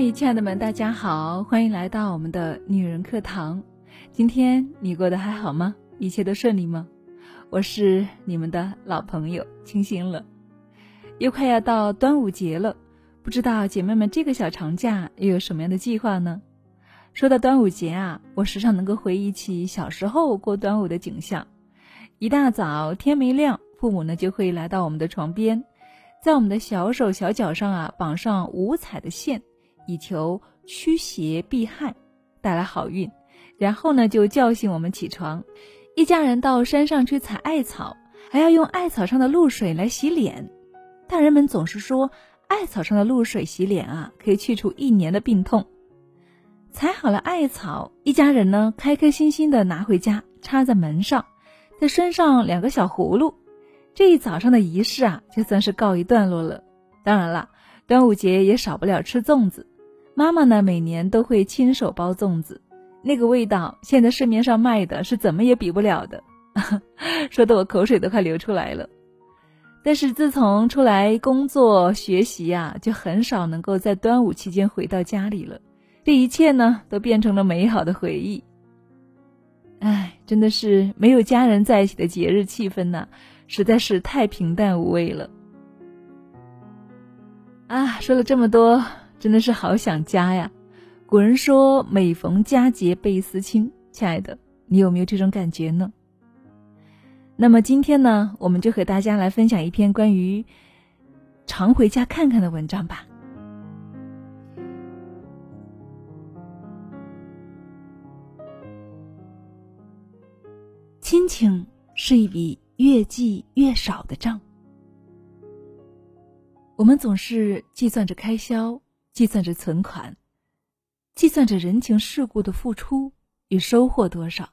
嗨，亲爱的们，大家好，欢迎来到我们的女人课堂。今天你过得还好吗？一切都顺利吗？我是你们的老朋友清新了。又快要到端午节了，不知道姐妹们这个小长假又有什么样的计划呢？说到端午节啊，我时常能够回忆起小时候过端午的景象。一大早天没亮，父母呢就会来到我们的床边，在我们的小手小脚上啊绑上五彩的线。以求驱邪避害，带来好运。然后呢，就叫醒我们起床，一家人到山上去采艾草，还要用艾草上的露水来洗脸。大人们总是说，艾草上的露水洗脸啊，可以去除一年的病痛。采好了艾草，一家人呢，开开心心的拿回家，插在门上，再拴上两个小葫芦。这一早上的仪式啊，就算是告一段落了。当然了，端午节也少不了吃粽子。妈妈呢，每年都会亲手包粽子，那个味道，现在市面上卖的是怎么也比不了的，说的我口水都快流出来了。但是自从出来工作学习呀，就很少能够在端午期间回到家里了，这一切呢，都变成了美好的回忆。哎，真的是没有家人在一起的节日气氛呐，实在是太平淡无味了。啊，说了这么多。真的是好想家呀！古人说“每逢佳节倍思亲”，亲爱的，你有没有这种感觉呢？那么今天呢，我们就和大家来分享一篇关于常回家看看的文章吧。亲情是一笔越记越少的账，我们总是计算着开销。计算着存款，计算着人情世故的付出与收获多少，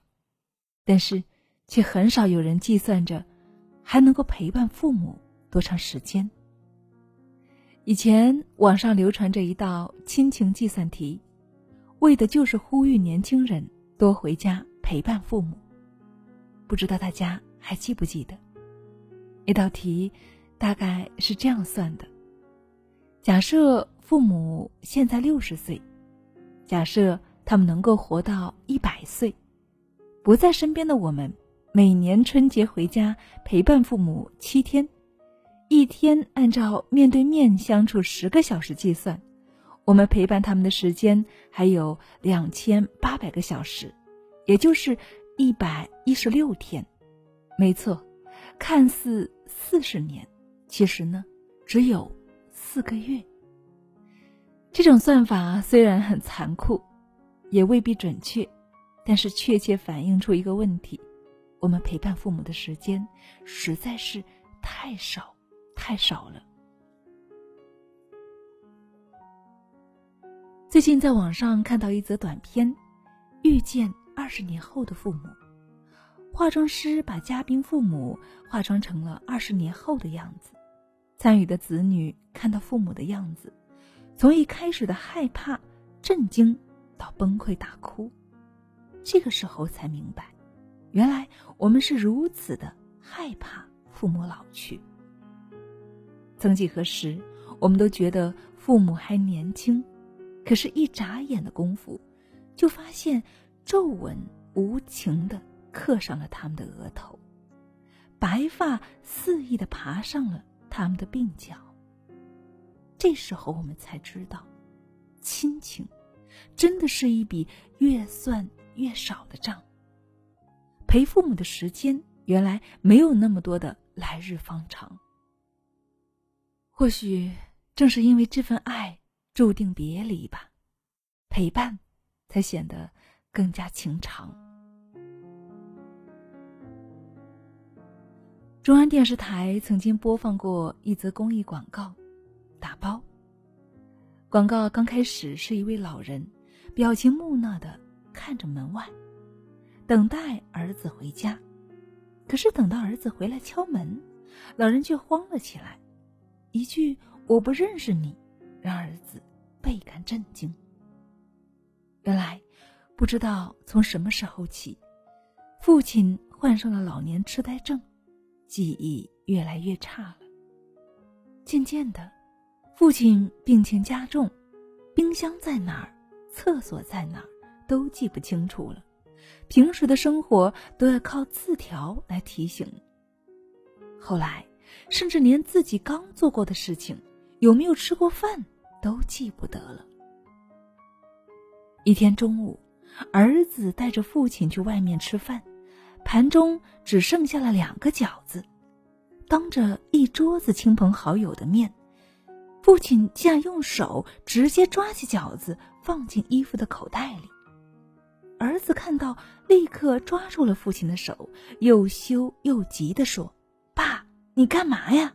但是却很少有人计算着还能够陪伴父母多长时间。以前网上流传着一道亲情计算题，为的就是呼吁年轻人多回家陪伴父母。不知道大家还记不记得？那道题大概是这样算的：假设。父母现在六十岁，假设他们能够活到一百岁，不在身边的我们，每年春节回家陪伴父母七天，一天按照面对面相处十个小时计算，我们陪伴他们的时间还有两千八百个小时，也就是一百一十六天。没错，看似四十年，其实呢，只有四个月。这种算法虽然很残酷，也未必准确，但是确切反映出一个问题：我们陪伴父母的时间实在是太少太少了。最近在网上看到一则短片，《遇见二十年后的父母》，化妆师把嘉宾父母化妆成了二十年后的样子，参与的子女看到父母的样子。从一开始的害怕、震惊到崩溃大哭，这个时候才明白，原来我们是如此的害怕父母老去。曾几何时，我们都觉得父母还年轻，可是，一眨眼的功夫，就发现皱纹无情的刻上了他们的额头，白发肆意的爬上了他们的鬓角。这时候我们才知道，亲情真的是一笔越算越少的账。陪父母的时间原来没有那么多的来日方长。或许正是因为这份爱注定别离吧，陪伴才显得更加情长。中央电视台曾经播放过一则公益广告。打包。广告刚开始是一位老人，表情木讷的看着门外，等待儿子回家。可是等到儿子回来敲门，老人却慌了起来，一句“我不认识你”，让儿子倍感震惊。原来，不知道从什么时候起，父亲患上了老年痴呆症，记忆越来越差了。渐渐的。父亲病情加重，冰箱在哪儿，厕所在哪儿都记不清楚了。平时的生活都要靠字条来提醒。后来，甚至连自己刚做过的事情，有没有吃过饭，都记不得了。一天中午，儿子带着父亲去外面吃饭，盘中只剩下了两个饺子，当着一桌子亲朋好友的面，父亲竟然用手直接抓起饺子放进衣服的口袋里。儿子看到，立刻抓住了父亲的手，又羞又急地说：“爸，你干嘛呀？”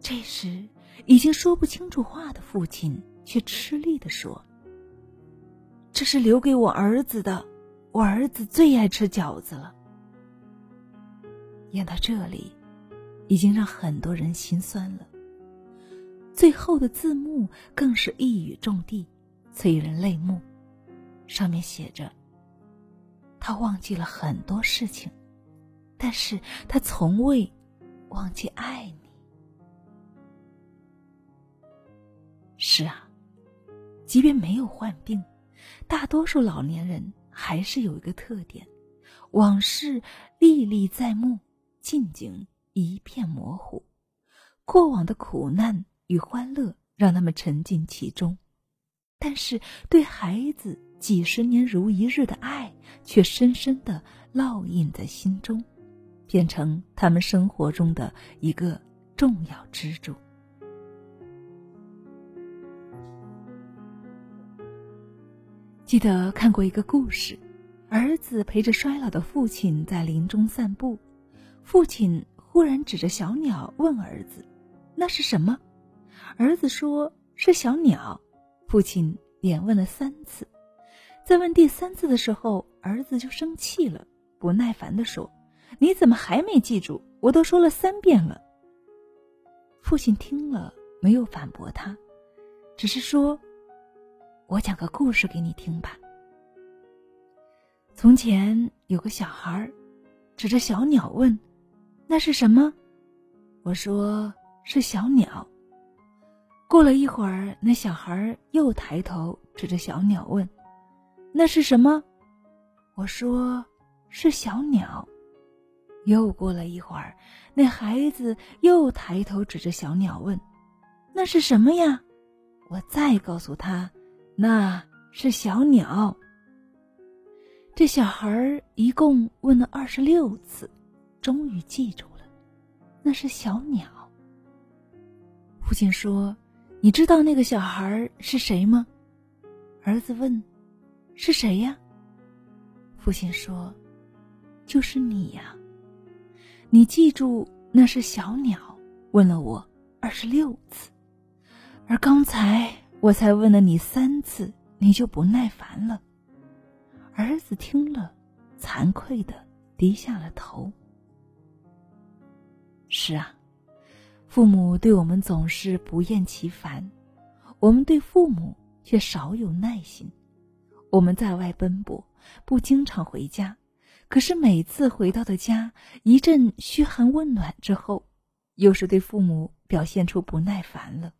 这时，已经说不清楚话的父亲却吃力地说：“这是留给我儿子的，我儿子最爱吃饺子了。”演到这里，已经让很多人心酸了。最后的字幕更是一语中的，催人泪目。上面写着：“他忘记了很多事情，但是他从未忘记爱你。”是啊，即便没有患病，大多数老年人还是有一个特点：往事历历在目，近景一片模糊。过往的苦难与欢乐让他们沉浸其中，但是对孩子。几十年如一日的爱，却深深的烙印在心中，变成他们生活中的一个重要支柱。记得看过一个故事，儿子陪着衰老的父亲在林中散步，父亲忽然指着小鸟问儿子：“那是什么？”儿子说是小鸟，父亲连问了三次。在问第三次的时候，儿子就生气了，不耐烦的说：“你怎么还没记住？我都说了三遍了。”父亲听了没有反驳他，只是说：“我讲个故事给你听吧。”从前有个小孩，指着小鸟问：“那是什么？”我说：“是小鸟。”过了一会儿，那小孩又抬头指着小鸟问。那是什么？我说是小鸟。又过了一会儿，那孩子又抬头指着小鸟问：“那是什么呀？”我再告诉他：“那是小鸟。”这小孩一共问了二十六次，终于记住了，那是小鸟。父亲说：“你知道那个小孩是谁吗？”儿子问。是谁呀？父亲说：“就是你呀。你记住那是小鸟，问了我二十六次，而刚才我才问了你三次，你就不耐烦了。”儿子听了，惭愧的低下了头。是啊，父母对我们总是不厌其烦，我们对父母却少有耐心。我们在外奔波，不经常回家，可是每次回到的家，一阵嘘寒问暖之后，又是对父母表现出不耐烦了，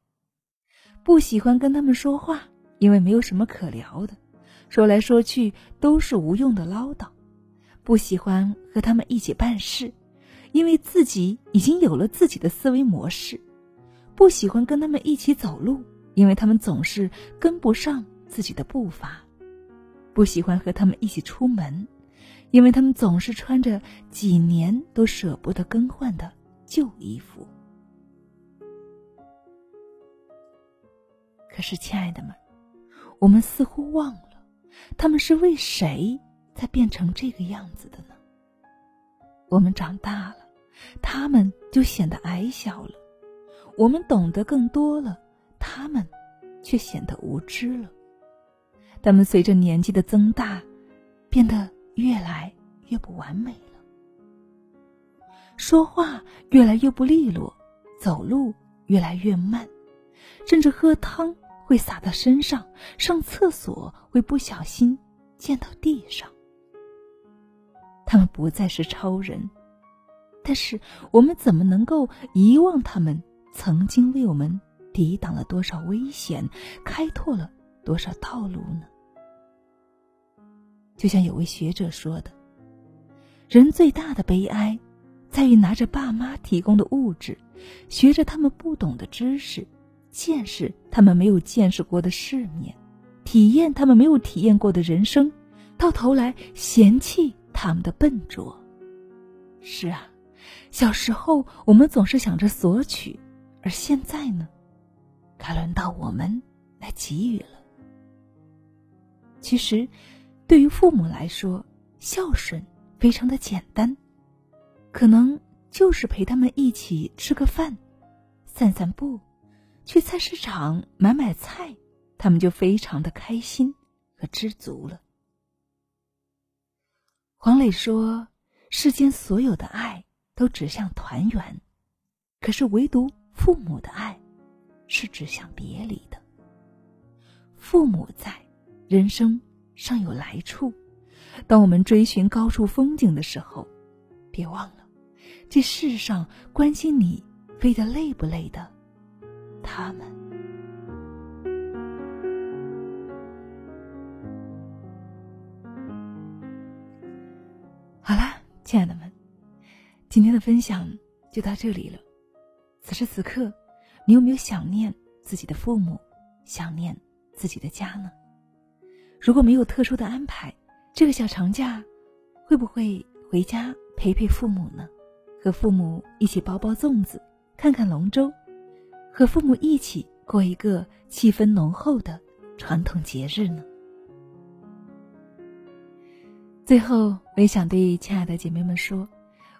不喜欢跟他们说话，因为没有什么可聊的，说来说去都是无用的唠叨；不喜欢和他们一起办事，因为自己已经有了自己的思维模式；不喜欢跟他们一起走路，因为他们总是跟不上自己的步伐。不喜欢和他们一起出门，因为他们总是穿着几年都舍不得更换的旧衣服。可是，亲爱的们，我们似乎忘了，他们是为谁才变成这个样子的呢？我们长大了，他们就显得矮小了；我们懂得更多了，他们却显得无知了。他们随着年纪的增大，变得越来越不完美了。说话越来越不利落，走路越来越慢，甚至喝汤会洒到身上，上厕所会不小心溅到地上。他们不再是超人，但是我们怎么能够遗忘他们曾经为我们抵挡了多少危险，开拓了多少道路呢？就像有位学者说的：“人最大的悲哀，在于拿着爸妈提供的物质，学着他们不懂的知识，见识他们没有见识过的世面，体验他们没有体验过的人生，到头来嫌弃他们的笨拙。”是啊，小时候我们总是想着索取，而现在呢？该轮到我们来给予了。其实，对于父母来说，孝顺非常的简单，可能就是陪他们一起吃个饭、散散步、去菜市场买买菜，他们就非常的开心和知足了。黄磊说：“世间所有的爱都指向团圆，可是唯独父母的爱。”是指向别离的。父母在，人生尚有来处。当我们追寻高处风景的时候，别忘了，这世上关心你飞得累不累的，他们。好啦，亲爱的们，今天的分享就到这里了。此时此刻。你有没有想念自己的父母，想念自己的家呢？如果没有特殊的安排，这个小长假，会不会回家陪陪父母呢？和父母一起包包粽子，看看龙舟，和父母一起过一个气氛浓厚的传统节日呢？最后，我也想对亲爱的姐妹们说。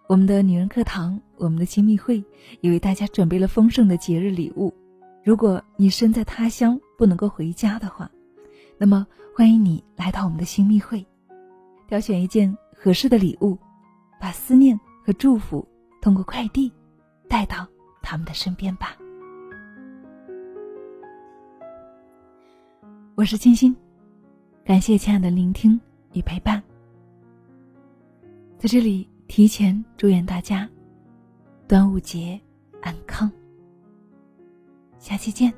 我们的女人课堂，我们的亲密会，也为大家准备了丰盛的节日礼物。如果你身在他乡不能够回家的话，那么欢迎你来到我们的新密会，挑选一件合适的礼物，把思念和祝福通过快递带到他们的身边吧。我是清新，感谢亲爱的聆听与陪伴，在这里。提前祝愿大家端午节安康。下期见。